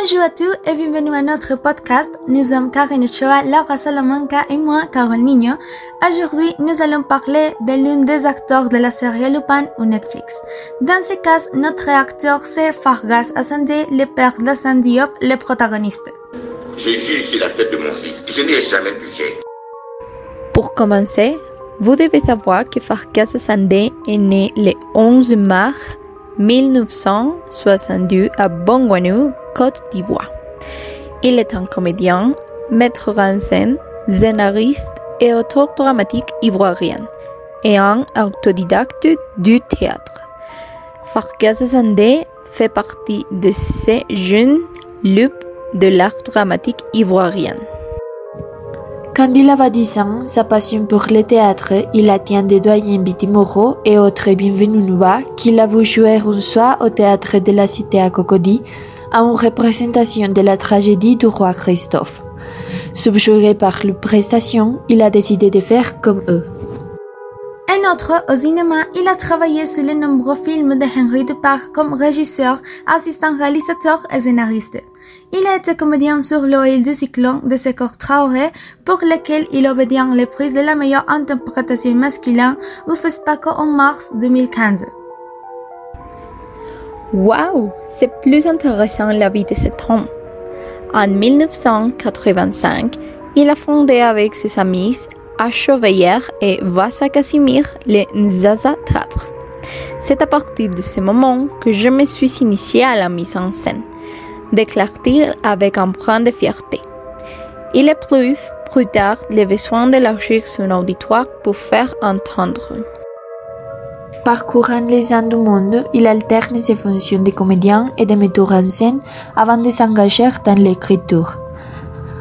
Bonjour à tous et bienvenue à notre podcast. Nous sommes Karine Choa, Laura Salamanca et moi, Carole Nino. Aujourd'hui, nous allons parler de l'un des acteurs de la série Lupin ou Netflix. Dans ce cas, notre acteur c'est Fargas Asande, le père d'Assane Diop, le protagoniste. Je jure sur la tête de mon fils, je n'y ai jamais touché. Pour commencer, vous devez savoir que Fargas Asande est né le 11 mars 1962 à Bongwanou, Côte d'Ivoire. Il est un comédien, maître en scène, scénariste et auteur dramatique ivoirien et un autodidacte du théâtre. Farkas Sandé fait partie de ces jeunes loups de l'art dramatique ivoirien. Quand il avait 10 ans, sa passion pour le théâtre, il attient des doyens Bitimoro et autres Bienvenunuba qu'il a vu jouer une soir au théâtre de la cité à Cocody à une représentation de la tragédie du roi Christophe. Subjugué par leur prestation, il a décidé de faire comme eux. Un autre, au cinéma, il a travaillé sur les nombreux films de Henri Dupart comme régisseur, assistant réalisateur et scénariste. Il a été comédien sur l'île du cyclone de Secor Traoré, pour lequel il obtient le prix de la meilleure interprétation masculine au FESPACO en mars 2015. Waouh, c'est plus intéressant la vie de cet homme. En 1985, il a fondé avec ses amis Veiller et Vasa Casimir le Nzaza Théâtre. C'est à partir de ce moment que je me suis initiée à la mise en scène, déclare-t-il avec un point de fierté. Il éprouve plus tard le besoin d'élargir son auditoire pour faire entendre. Parcourant les ans du monde, il alterne ses fonctions de comédien et de metteur en scène avant de s'engager dans l'écriture.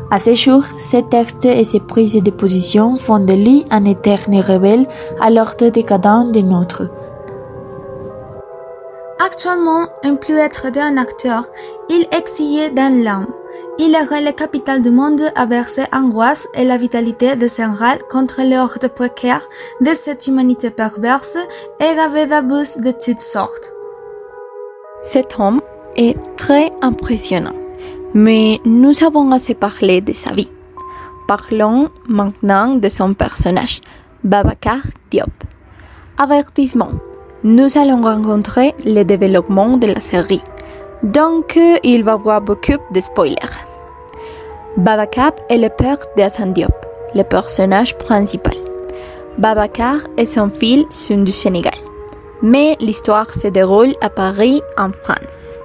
À ce jour, ses textes et ses prises de position font de lui un éternel rebelle à l'ordre décadent de notre. Actuellement, en plus être d'un acteur, il exillé dans l'âme. Il est la capitale du monde à verser angoisse et la vitalité de Sénégal contre l'ordre précaire de cette humanité perverse et gravée d'abus de toutes sortes. Cet homme est très impressionnant, mais nous avons assez parlé de sa vie. Parlons maintenant de son personnage, Babacar Diop. Avertissement. Nous allons rencontrer le développement de la série. Donc, il va y avoir beaucoup de spoilers. Babacar est le père d'Hassan Diop, le personnage principal. Babacar et son fils sont du Sénégal, mais l'histoire se déroule à Paris, en France.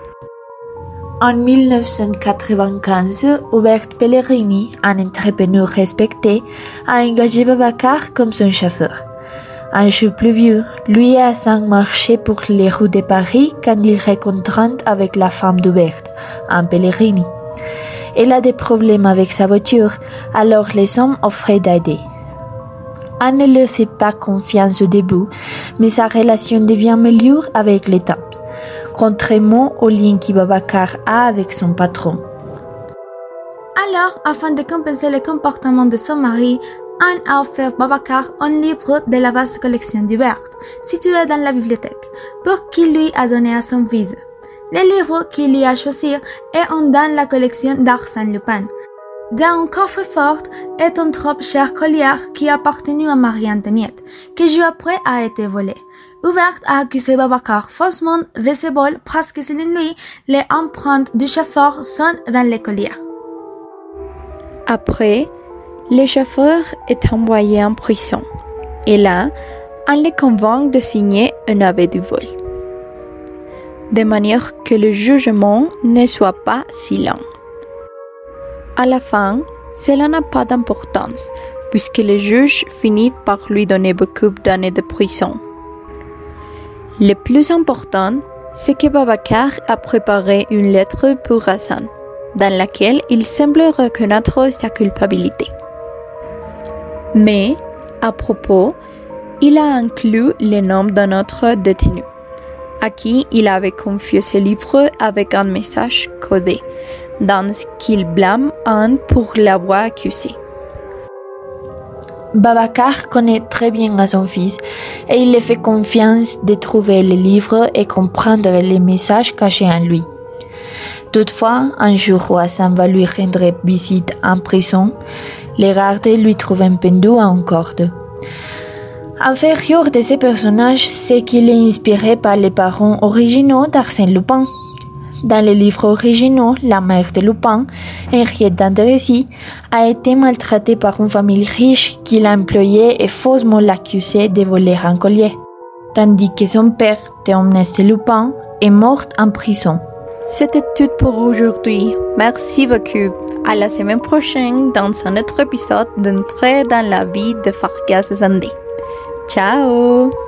En 1995, Hubert Pellegrini, un entrepreneur respecté, a engagé Babacar comme son chauffeur. Un jour pluvieux, lui et Hassan marchaient pour les rues de Paris quand il rencontrent avec la femme d'Hubert, un Pellegrini. Elle a des problèmes avec sa voiture, alors les hommes offraient d'aider. Anne ne le fait pas confiance au début, mais sa relation devient meilleure avec le temps, contrairement au lien que Babacar a avec son patron. Alors, afin de compenser le comportement de son mari, Anne a offert Babacar un livre de la vaste collection d'Hubert, situé dans la bibliothèque, pour qu'il lui a donné à son fils. Le livre qu'il y a choisi est un dans la collection d'Arsène Lupin. Dans un coffre-fort est un trop cher collier qui appartenu à Marie-Antoniette, qui jour après a été volé. Hubert a accusé Babacar faussement de ce vol parce que selon lui, les empreintes du chauffeur sont dans les colliers. Après, le chauffeur est envoyé en prison. Et là, on le convainc de signer un avis du vol. De manière que le jugement ne soit pas si lent. À la fin, cela n'a pas d'importance, puisque le juge finit par lui donner beaucoup d'années de prison. Le plus important, c'est que Babacar a préparé une lettre pour Hassan, dans laquelle il semble reconnaître sa culpabilité. Mais, à propos, il a inclus le nom d'un autre détenu, à qui il avait confié ce livre avec un message codé, dans ce qu'il blâme Anne pour l'avoir accusé. Babacar connaît très bien à son fils et il lui fait confiance de trouver le livre et comprendre les messages cachés en lui. Toutefois, un jour où Hassan va lui rendre visite en prison, les gardes lui trouvent pendu à une corde. Inférieur de ces personnages, c'est qu'il est inspiré par les parents originaux d'Arsène Lupin. Dans les livres originaux, la mère de Lupin, Henriette d'Andrézy, a été maltraitée par une famille riche qui l'a employée et faussement l'accusée de voler un collier, tandis que son père, Théomnès de Lupin, est mort en prison. C'était tout pour aujourd'hui. Merci beaucoup. À la semaine prochaine dans un autre épisode d'Entrée dans la vie de Fargas Zandé. ¡Chao!